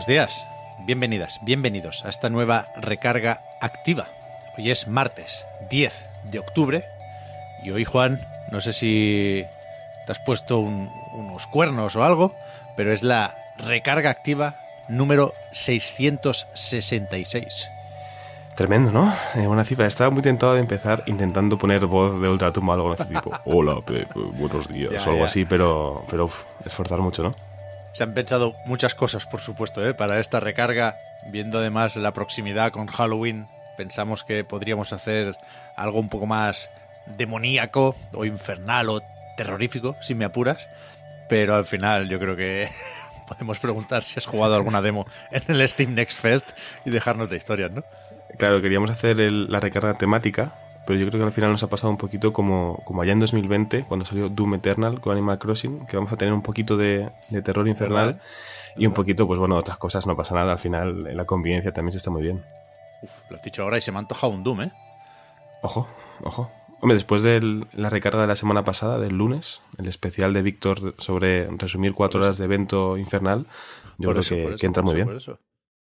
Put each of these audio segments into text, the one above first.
Buenos días. Bienvenidas, bienvenidos a esta nueva recarga activa. Hoy es martes 10 de octubre y hoy, Juan, no sé si te has puesto un- unos cuernos o algo, pero es la recarga activa número 666. Tremendo, ¿no? Eh, una cifra. Estaba muy tentado de empezar intentando poner voz de ultratumba o algo de este tipo. Hola, buenos días. Ya, o algo ya. así, pero, pero uf, esforzar mucho, ¿no? Se han pensado muchas cosas, por supuesto, ¿eh? para esta recarga. Viendo además la proximidad con Halloween, pensamos que podríamos hacer algo un poco más demoníaco o infernal o terrorífico, si me apuras. Pero al final yo creo que podemos preguntar si has jugado alguna demo en el Steam Next Fest y dejarnos de historias, ¿no? Claro, queríamos hacer el- la recarga temática, pero yo creo que al final nos ha pasado un poquito como, como allá en 2020, cuando salió Doom Eternal con Animal Crossing, que vamos a tener un poquito de, de terror infernal ¿Verdad? y un poquito, pues bueno, otras cosas, no pasa nada. Al final, en la convivencia también se está muy bien. Uf, lo has dicho ahora y se me ha antojado un Doom, ¿eh? Ojo, ojo. Hombre, después de la recarga de la semana pasada, del lunes, el especial de Víctor sobre resumir cuatro horas de evento infernal, yo Por creo eso, que, por eso, que entra muy eso, bien.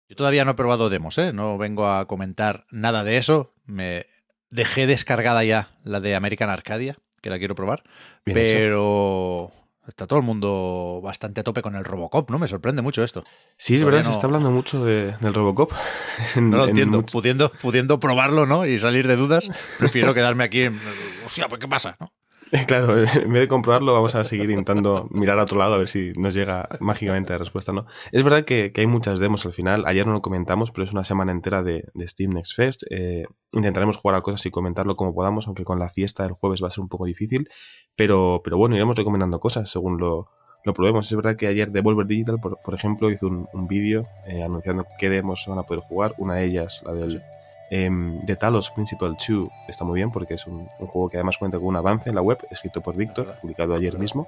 Yo todavía no he probado demos, ¿eh? No vengo a comentar nada de eso. Me dejé descargada ya la de American Arcadia, que la quiero probar. Bien hecho. pero está todo el mundo bastante a tope con el Robocop, ¿no? Me sorprende mucho esto. Sí, es Todavía verdad, no- se está hablando mucho de- del Robocop. No lo en entiendo. Pudiendo, pudiendo probarlo, ¿no? Y salir de dudas, prefiero quedarme aquí en... Hostia, pues ¿qué pasa? ¿no? Claro, en vez de comprobarlo, vamos a seguir intentando mirar a otro lado a ver si nos llega mágicamente la respuesta, ¿no? Es verdad que, que hay muchas demos al final. Ayer no lo comentamos, pero es una semana entera de, de Steam Next Fest. Eh, intentaremos jugar a cosas y comentarlo como podamos, aunque con la fiesta del jueves va a ser un poco difícil. Pero, pero bueno, iremos recomendando cosas según lo, lo probemos. Es verdad que ayer Devolver Digital, por, por ejemplo, hizo un, un vídeo eh, anunciando qué demos van a poder jugar. Una de ellas, la del em, The Talos Principal 2, está muy bien porque es un, un juego que además cuenta con un avance en la web, escrito por Víctor, publicado ayer mismo.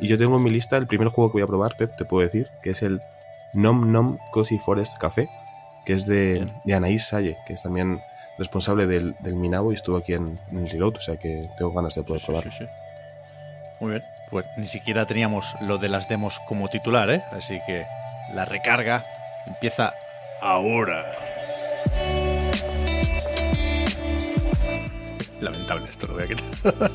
Y yo tengo en mi lista el primer juego que voy a probar, Pep, te puedo decir, que es el Nom Nom Cozy Forest Café, que es de, de Anaís Salle, que es también responsable del, del Minabo y estuvo aquí en, en el Reload, o sea que tengo ganas de poder Sí, probarlo. sí, sí. Muy bien. Pues ni siquiera teníamos lo de las demos como titular, ¿eh? Así que la recarga empieza ahora. Lamentable esto, lo voy a quitar.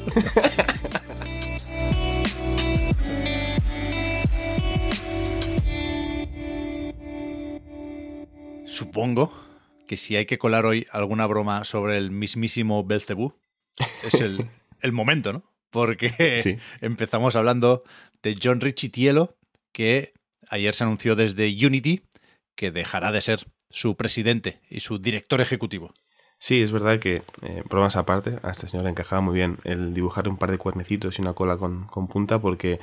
Supongo que si hay que colar hoy alguna broma sobre el mismísimo Belcebú, es el, el momento, ¿no? Porque Sí. empezamos hablando de John Richitielo, que ayer se anunció desde Unity que dejará de ser su presidente y su director ejecutivo. Sí, es verdad que, eh, bromas aparte, a este señor le encajaba muy bien el dibujar un par de cuernecitos y una cola con, punta, porque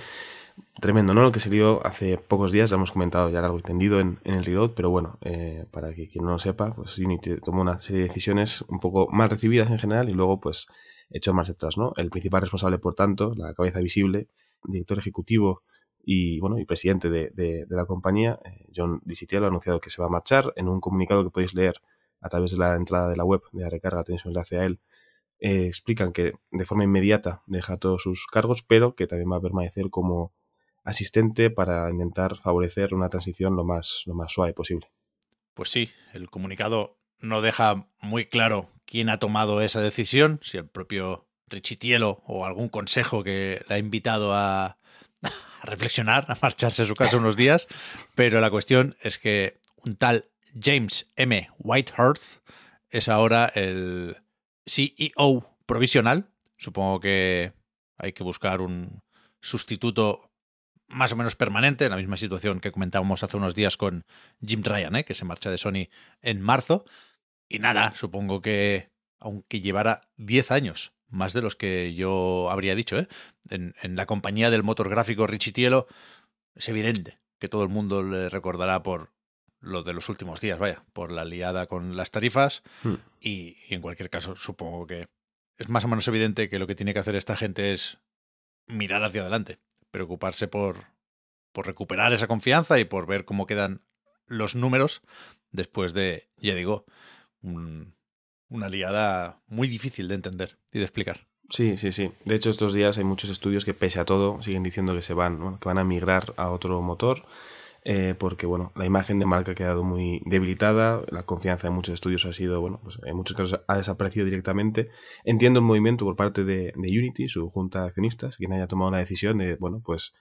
tremendo, ¿no? Lo que se dio hace pocos días, lo hemos comentado ya largo y tendido en, el Reload, pero bueno, eh, para que quien no lo sepa, pues Unity tomó una serie de decisiones un poco mal recibidas en general y luego, pues, echó más detrás, ¿no? El principal responsable, por tanto, la cabeza visible, director ejecutivo y, bueno, y presidente de, la compañía, eh, John Disitielo, ha anunciado que se va a marchar en un comunicado que podéis leer a través de la entrada de la web de la recarga, tenéis un enlace a él, eh, explican que de forma inmediata deja todos sus cargos, pero que también va a permanecer como asistente para intentar favorecer una transición lo más, lo más suave posible. Pues sí, el comunicado no deja muy claro quién ha tomado esa decisión, si el propio Richitielo o algún consejo que le ha invitado a, a reflexionar, a marcharse a su casa unos días, pero la cuestión es que un tal James M. Whitehurst es ahora el CEO provisional. Supongo que hay que buscar un sustituto más o menos permanente, en la misma situación que comentábamos hace unos días con Jim Ryan, ¿eh? que se marcha de Sony en marzo. Y nada, supongo que aunque llevara 10 años más de los que yo habría dicho. ¿eh? En, en la compañía del motor gráfico Richitielo es evidente que todo el mundo le recordará por lo de los últimos días, vaya, por la liada con las tarifas Hmm. y, y en cualquier caso supongo que es más o menos evidente que lo que tiene que hacer esta gente es mirar hacia adelante, preocuparse por, por recuperar esa confianza y por ver cómo quedan los números después de, ya digo, un- una liada muy difícil de entender y de explicar. Sí, sí, sí. De hecho, estos días hay muchos estudios que, pese a todo, siguen diciendo que se van, bueno, que van a migrar a otro motor, eh, porque, bueno, la imagen de marca ha quedado muy debilitada, la confianza en muchos estudios ha sido, bueno, pues en muchos casos ha desaparecido directamente. Entiendo el movimiento por parte de, Unity, su junta de accionistas, quien haya tomado la decisión de, bueno, pues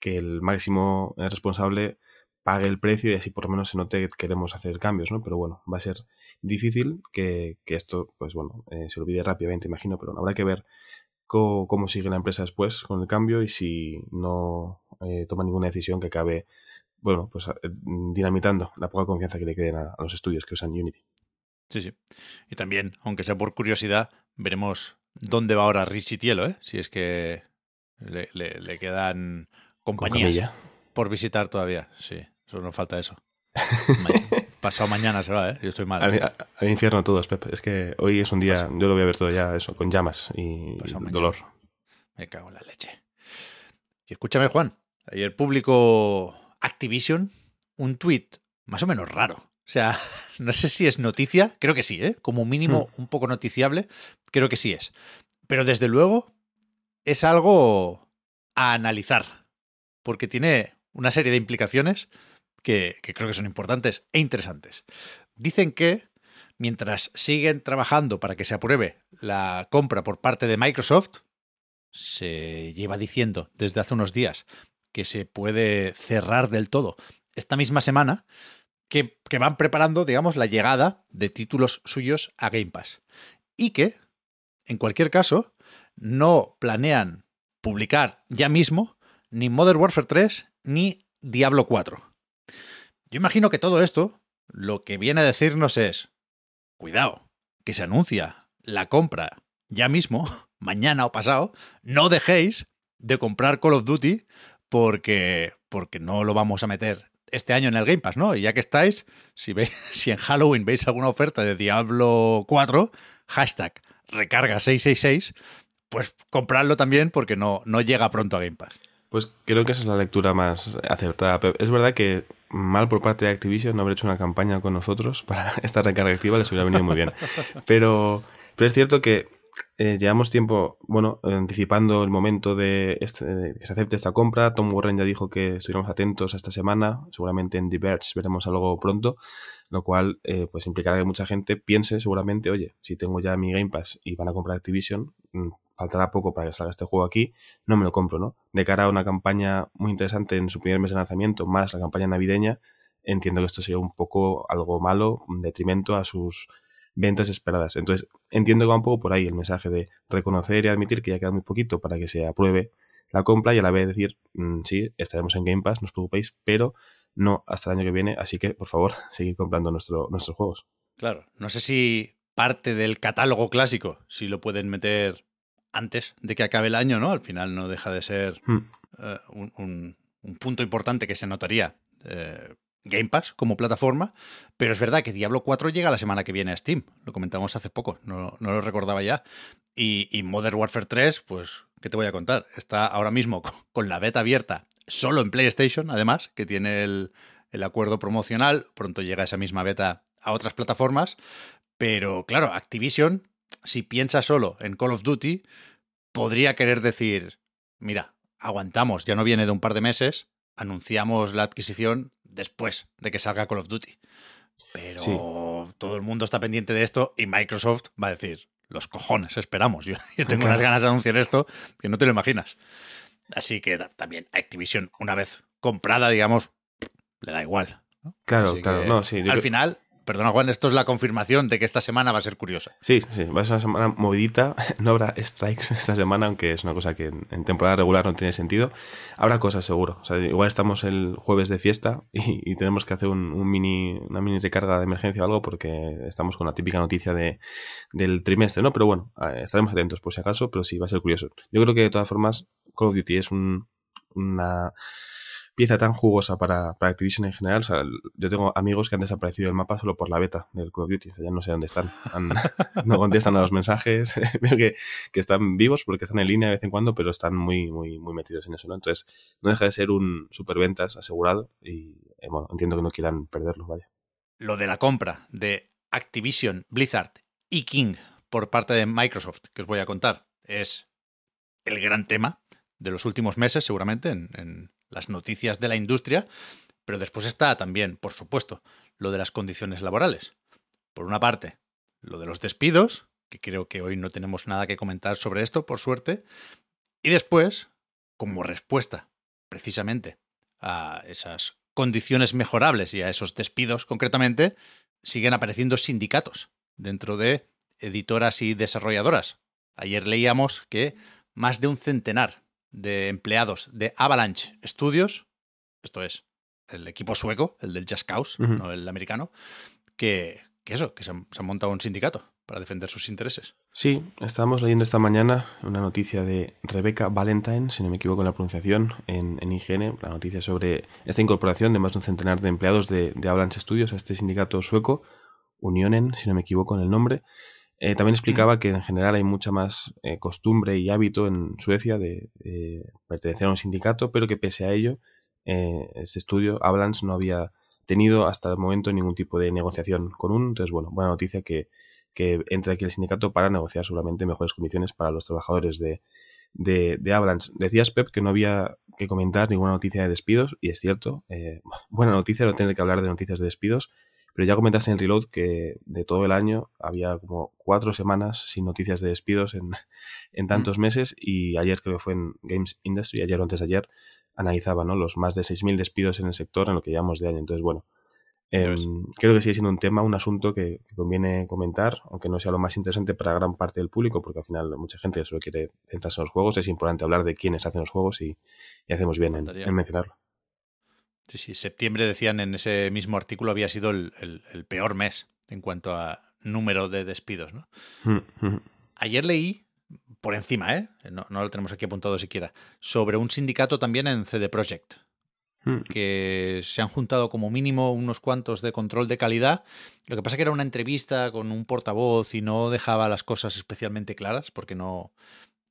que el máximo eh, responsable pague el precio y así por lo menos se note que queremos hacer cambios, ¿no? Pero bueno, va a ser difícil que, que esto, pues bueno, eh, se olvide rápidamente, imagino, pero habrá que ver cómo sigue la empresa después con el cambio y si no eh, toma ninguna decisión que acabe, bueno, pues eh, dinamitando la poca confianza que le queden a, a los estudios que usan Unity. Sí, sí. Y también, aunque sea por curiosidad, veremos dónde va ahora Richie Tielo, ¿eh? Si es que le, le- le quedan compañías por visitar todavía. Sí, solo nos falta eso. Pasado mañana se va, ¿eh? Yo estoy mal. Al, a- al infierno todos, Pep. Es que hoy es un día, yo lo voy a ver todo ya, eso, con llamas y Pasado mañana. dolor. Me cago en la leche. Y escúchame, Juan. Ayer publicó Activision un tweet más o menos raro. O sea, no sé si es noticia, creo que sí, ¿eh? Como mínimo un poco noticiable, creo que sí es. Pero desde luego es algo a analizar, porque tiene una serie de implicaciones que, que creo que son importantes e interesantes. Dicen que mientras siguen trabajando para que se apruebe la compra por parte de Microsoft, se lleva diciendo desde hace unos días que se puede cerrar del todo esta misma semana, que, que van preparando, digamos, la llegada de títulos suyos a Game Pass. Y que, en cualquier caso, no planean publicar ya mismo ni Modern Warfare 3 ni Diablo 4. Yo imagino que todo esto lo que viene a decirnos es, cuidado, que se anuncia la compra ya mismo, mañana o pasado, no dejéis de comprar Call of Duty porque, porque no lo vamos a meter este año en el Game Pass, ¿no? Y ya que estáis, si, veis, si en Halloween veis alguna oferta de Diablo 4, hashtag recarga 666, pues compradlo también porque no, no llega pronto a Game Pass. Pues creo que esa es la lectura más acertada. Pep. Es verdad que mal por parte de Activision no haber hecho una campaña con nosotros para esta recarga activa les hubiera venido muy bien. Pero, pero es cierto que eh, llevamos tiempo, bueno, anticipando el momento de, este- que se acepte esta compra. Tom Warren ya dijo que estuviéramos atentos a esta semana. Seguramente en The veremos algo pronto, lo cual eh, pues implicará que mucha gente piense seguramente, oye, si tengo ya mi Game Pass y van a comprar Activision, mm, faltará poco para que salga este juego aquí, no me lo compro, ¿no? De cara a una campaña muy interesante en su primer mes de lanzamiento, más la campaña navideña, entiendo que esto sería un poco algo malo, un detrimento a sus ventas esperadas. Entonces, entiendo que va un poco por ahí el mensaje de reconocer y admitir que ya queda muy poquito para que se apruebe la compra y a la vez decir, mm, sí, estaremos en Game Pass, no os preocupéis, pero no hasta el año que viene, así que, por favor, seguid comprando nuestro, nuestros juegos. Claro, no sé si parte del catálogo clásico, si lo pueden meter antes de que acabe el año, ¿no? Al final no deja de ser Hmm. eh, un, un- un punto importante que se notaría eh, Game Pass como plataforma, pero es verdad que Diablo 4 llega la semana que viene a Steam, lo comentamos hace poco, no, no lo recordaba ya, y, y Modern Warfare 3, pues, ¿qué te voy a contar? Está ahora mismo con, la beta abierta solo en PlayStation, además, que tiene el, el acuerdo promocional, pronto llega esa misma beta a otras plataformas, pero claro, Activision, si piensa solo en Call of Duty, podría querer decir, mira, aguantamos, ya no viene de un par de meses, anunciamos la adquisición después de que salga Call of Duty. Pero Sí. todo el mundo está pendiente de esto y Microsoft va a decir, los cojones, esperamos. Yo, yo tengo unas ganas de anunciar esto que no te lo imaginas. Así que también Activision, una vez comprada, digamos, le da igual. ¿no? Claro, Así claro, no, sí. al final, perdona Juan, esto es la confirmación de que esta semana va a ser curiosa. Sí, sí, va a ser una semana movidita. No habrá strikes esta semana, aunque es una cosa que en, temporada regular no tiene sentido. Habrá cosas seguro. O sea, igual estamos el jueves de fiesta y, tenemos que hacer un, mini, una mini recarga de emergencia o algo porque estamos con la típica noticia de, del trimestre, ¿no? Pero bueno, estaremos atentos por si acaso, pero sí, va a ser curioso. Yo creo que de todas formas Call of Duty es un, una pieza tan jugosa para, para, Activision en general. O sea, yo tengo amigos que han desaparecido del mapa solo por la beta del Call of Duty. O sea, ya no sé dónde están. no contestan a los mensajes. Veo que, que, están vivos porque están en línea de vez en cuando, pero están muy, muy, muy metidos en eso. ¿no? Entonces, no deja de ser un superventas asegurado y eh, bueno, entiendo que no quieran perderlo, vaya. Lo de la compra de Activision, Blizzard y King por parte de Microsoft, que os voy a contar, es el gran tema de los últimos meses, seguramente, en, las noticias de la industria, pero después está también, por supuesto, lo de las condiciones laborales. Por una parte, lo de los despidos, que creo que hoy no tenemos nada que comentar sobre esto, por suerte, y después, como respuesta precisamente a esas condiciones mejorables y a esos despidos concretamente, siguen apareciendo sindicatos dentro de editoras y desarrolladoras. Ayer leíamos que más de un centenar de empleados de Avalanche Studios, esto es el equipo sueco, el del Just Cause, no el americano, que, eso, que se han, montado un sindicato para defender sus intereses. Sí, estábamos leyendo esta mañana una noticia de Rebecca Valentine, si no me equivoco en la pronunciación, en, en IGN, la noticia sobre esta incorporación de más de un centenar de empleados de, de Avalanche Studios a este sindicato sueco, Unionen, si no me equivoco en el nombre, eh, también explicaba que en general hay mucha más eh, costumbre y hábito en Suecia de, pertenecer a un sindicato, pero que pese a ello, eh, este estudio, Avalanche, no había tenido hasta el momento ningún tipo de negociación con un. Entonces, bueno, buena noticia que, que entre aquí el sindicato para negociar seguramente mejores condiciones para los trabajadores de, de, de Avalanche. Decías, Pep, que no había que comentar ninguna noticia de despidos, y es cierto. buena noticia no tener que hablar de noticias de despidos. Pero ya comentaste en Reload que de todo el año había como cuatro semanas sin noticias de despidos en, en tantos mm. meses y ayer creo que fue en Games Industry, ayer o antes de ayer, analizaba ¿no? los más de 6.000 despidos en el sector en lo que llevamos de año. Entonces, bueno, em, creo que sigue siendo un tema, un asunto que, conviene comentar, aunque no sea lo más interesante para gran parte del público, porque al final mucha gente solo quiere centrarse en los juegos. Es importante hablar de quiénes hacen los juegos y, hacemos bien en mencionarlo. Sí, sí, septiembre decían en ese mismo artículo había sido el, peor mes en cuanto a número de despidos. ¿no? Mm, mm. Ayer leí, por encima, ¿eh? No, lo tenemos aquí apuntado siquiera, sobre un sindicato también en CD Projekt, mm. que se han juntado como mínimo unos cuantos de control de calidad. Lo que pasa que era una entrevista con un portavoz y no dejaba las cosas especialmente claras porque no,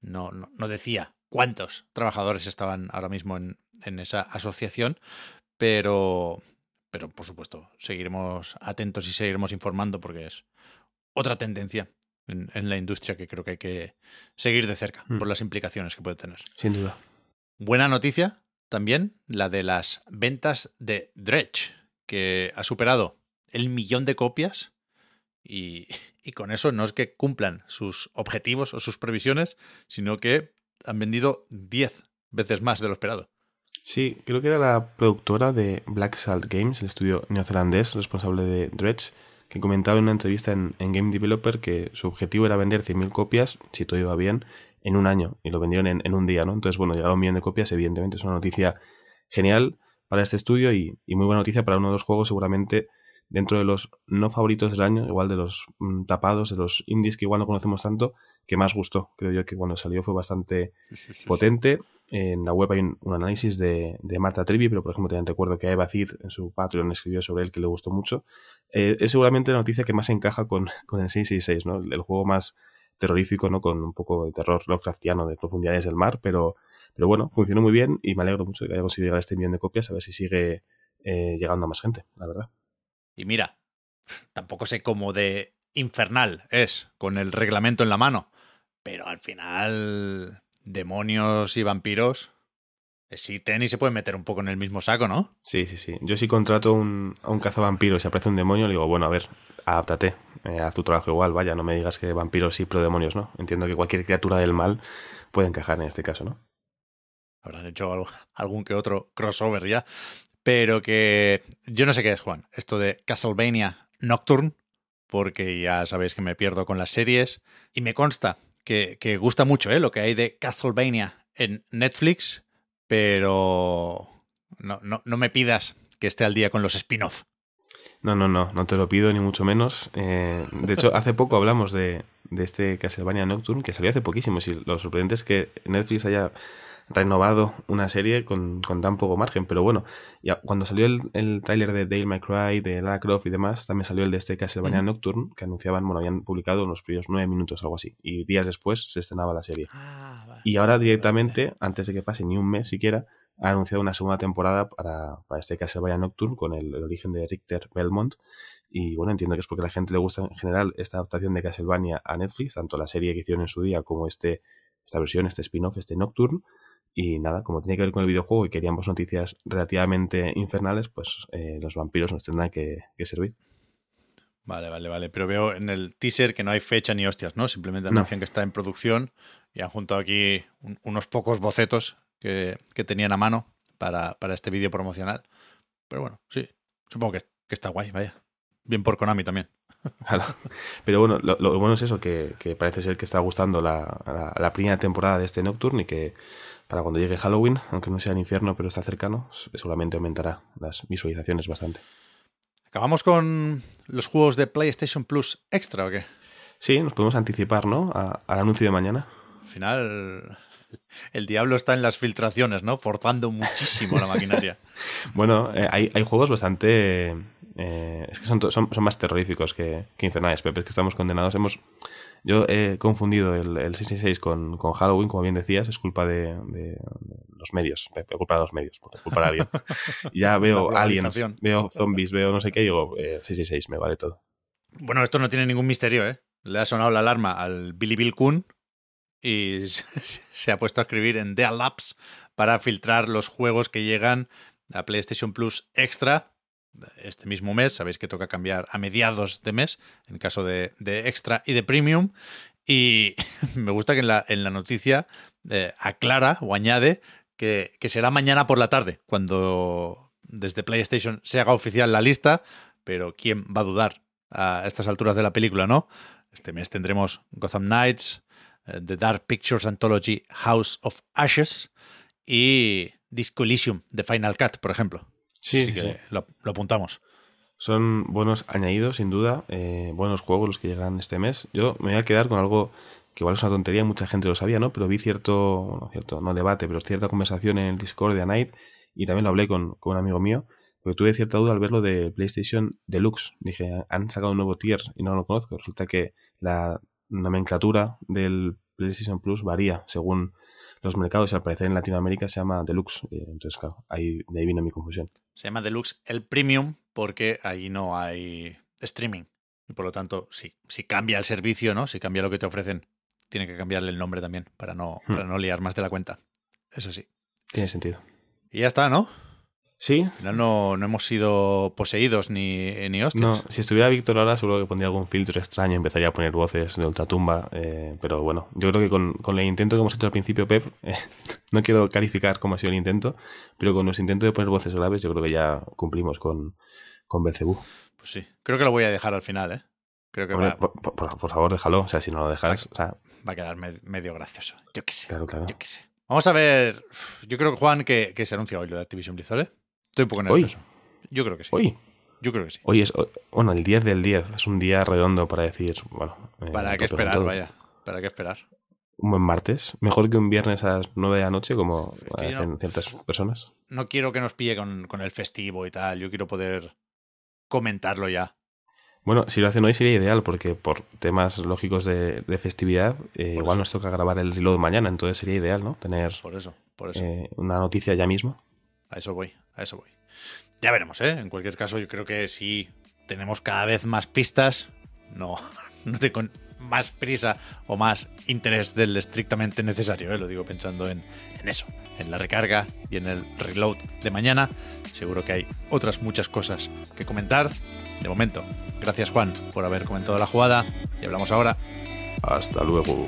no, no, decía cuántos trabajadores estaban ahora mismo en, en esa asociación, pero, pero por supuesto, seguiremos atentos y seguiremos informando porque es otra tendencia en, la industria que creo que hay que seguir de cerca por mm. las implicaciones que puede tener. Sin duda. Buena noticia también, la de las ventas de Dredge, que ha superado el millón de copias y, y, con eso no es que cumplan sus objetivos o sus previsiones, sino que han vendido 10 veces más de lo esperado. Sí, creo que era la productora de Black Salt Games, el estudio neozelandés responsable de Dredge, que comentaba en una entrevista en, Game Developer que su objetivo era vender 100.000 copias, si todo iba bien, en un año. Y lo vendieron en, un día, ¿no? Entonces, bueno, llegaba un millón de copias, evidentemente es una noticia genial para este estudio y, muy buena noticia para uno de los juegos seguramente dentro de los no favoritos del año, igual de los mm, tapados, de los indies que igual no conocemos tanto, que más gustó. Creo yo que cuando salió fue bastante potente. En la web hay un, análisis de, Marta Trivi, pero por ejemplo también recuerdo que Eva Cid en su Patreon escribió sobre él que le gustó mucho. Eh, es seguramente la noticia que más encaja con, con el 666, ¿no? El, juego más terrorífico, ¿no? Con un poco de terror Lovecraftiano de profundidades del mar, pero, pero bueno, funcionó muy bien y me alegro mucho de que haya conseguido llegar a este millón de copias, a ver si sigue eh, llegando a más gente, la verdad. Y mira, tampoco sé cómo de infernal es con el reglamento en la mano, pero al final demonios y vampiros existen y se pueden meter un poco en el mismo saco, ¿no? Sí, sí, sí. Yo si contrato un, a un cazavampiro y se aparece un demonio, le digo, bueno, a ver, adáptate, eh, haz tu trabajo igual, vaya, no me digas que vampiros sí, pero demonios no. Entiendo que cualquier criatura del mal puede encajar en este caso, ¿no? Habrán hecho algún que otro crossover ya. Pero que yo no sé qué es, Juan. Esto de Castlevania Nocturne, porque ya sabéis que me pierdo con las series. Y me consta que, que gusta mucho ¿eh? lo que hay de Castlevania en Netflix, pero no, no, no me pidas que esté al día con los spin-off. No, no, no, no te lo pido ni mucho menos. Eh, de hecho, hace poco hablamos de, de, este Castlevania Nocturne, que salió hace poquísimo. Y lo sorprendente es que Netflix haya renovado una serie con, con tan poco margen. Pero bueno, ya cuando salió el, el tráiler de Dale Cry, de Lara Croft y demás, también salió el de este Castlevania Nocturne, que anunciaban, bueno, habían publicado unos primeros nueve minutos, algo así. Y días después se estrenaba la serie. Ah, vale. Y ahora directamente, antes de que pase ni un mes siquiera, ha anunciado una segunda temporada para, para este Castlevania Nocturne con el, el, origen de Richter Belmont. Y bueno, entiendo que es porque a la gente le gusta en general esta adaptación de Castlevania a Netflix, tanto la serie que hicieron en su día como este, esta versión, este spin-off, este Nocturne. Y nada, como tiene que ver con el videojuego y queríamos noticias relativamente infernales, pues eh, los vampiros nos tendrán que, que, servir. Vale, vale, vale. Pero veo en el teaser que no hay fecha ni hostias, ¿no? Simplemente anuncian no. que está en producción y han juntado aquí un, unos pocos bocetos que, que tenían a mano para, para este vídeo promocional. Pero bueno, sí, supongo que, que, está guay, vaya. Bien por Konami también. Pero bueno, lo, lo, bueno es eso, que, que, parece ser que está gustando la, la, la, primera temporada de este Nocturne y que para cuando llegue Halloween, aunque no sea en infierno, pero está cercano, seguramente aumentará las visualizaciones bastante. ¿Acabamos con los juegos de PlayStation Plus Extra o qué? Sí, nos podemos anticipar, ¿no? A, al anuncio de mañana. Al final, el diablo está en las filtraciones, ¿no? Forzando muchísimo la maquinaria. bueno, eh, hay, hay, juegos bastante... Eh, es que son, son, son, más terroríficos que, que infernales, Pepe, es que estamos condenados. Hemos, yo he confundido el, el 666 con, con, Halloween, como bien decías, es culpa de, los medios, Pepe, culpa de los medios, por culpa de alguien. ya veo aliens, veo zombies, veo no sé qué, y digo, eh, 666, me vale todo. Bueno, esto no tiene ningún misterio, ¿eh? Le ha sonado la alarma al Billy Bill Kun y se ha puesto a escribir en Deal Labs para filtrar los juegos que llegan a PlayStation Plus Extra este mismo mes. Sabéis que toca cambiar a mediados de mes, en caso de, de Extra y de Premium. Y me gusta que en la, en la noticia eh, aclara o añade que, que, será mañana por la tarde, cuando desde PlayStation se haga oficial la lista. Pero ¿quién va a dudar a estas alturas de la película, no? Este mes tendremos Gotham Knights, uh, The Dark Pictures Anthology House of Ashes y Disco Elysium de Final Cut, por ejemplo. Sí, Así que sí. Lo, lo, apuntamos. Son buenos añadidos, sin duda. Eh, buenos juegos los que llegan este mes. Yo me voy a quedar con algo que igual es una tontería, mucha gente lo sabía, ¿no? Pero vi cierto, bueno, cierto, no debate, pero cierta conversación en el Discord de A Night y también lo hablé con, con, un amigo mío, porque tuve cierta duda al verlo de PlayStation Deluxe. Dije, han sacado un nuevo tier y no lo conozco. Resulta que la nomenclatura del PlayStation Plus varía según los mercados y al parecer en Latinoamérica se llama Deluxe. Entonces, claro, ahí, de ahí vino mi confusión. Se llama Deluxe el Premium porque ahí no hay streaming. Y por lo tanto, si, si cambia el servicio, ¿no? Si cambia lo que te ofrecen, tiene que cambiarle el nombre también para no, hmm. para no liar más de la cuenta. Eso sí. Tiene sentido. Y ya está, ¿no? Sí. Al final no, no hemos sido poseídos ni, ni hostias. No, si estuviera Víctor ahora seguro que pondría algún filtro extraño, empezaría a poner voces de ultratumba, eh, pero bueno, yo creo que con, con, el intento que hemos hecho al principio, Pep, eh, no quiero calificar cómo ha sido el intento, pero con nuestro intento de poner voces graves yo creo que ya cumplimos con, con Belcebú. Pues sí, creo que lo voy a dejar al final, ¿eh? Creo que Hombre, va, por, por, por, favor, déjalo, o sea, si no lo dejas... Va, o sea, va a quedar me, medio gracioso. Yo qué sé. Claro, claro. Yo qué sé. Vamos a ver. Yo creo que Juan, que, que se anuncia hoy lo de Activision Blizzard, ¿eh? Estoy un poco nervioso. ¿Hoy? Yo creo que sí. ¿Hoy? Yo creo que sí. Hoy es, bueno, el 10 del 10. Es un día redondo para decir, bueno. Eh, ¿Para qué esperar, vaya? ¿Para qué esperar? Un buen martes. Mejor que un viernes a las 9 de la noche, como hacen no, ciertas personas. No quiero que nos pille con, con, el festivo y tal. Yo quiero poder comentarlo ya. Bueno, si lo hacen hoy sería ideal, porque por temas lógicos de, de festividad, eh, igual nos toca grabar el reload mañana, entonces sería ideal, ¿no? Tener por eso, por eso. Eh, una noticia ya mismo. A eso voy, a eso voy. Ya veremos, ¿eh? En cualquier caso, yo creo que si tenemos cada vez más pistas, no, no te con más prisa o más interés del estrictamente necesario, ¿eh? Lo digo pensando en, en eso, en la recarga y en el reload de mañana. Seguro que hay otras muchas cosas que comentar. De momento, gracias Juan por haber comentado la jugada y hablamos ahora. Hasta luego.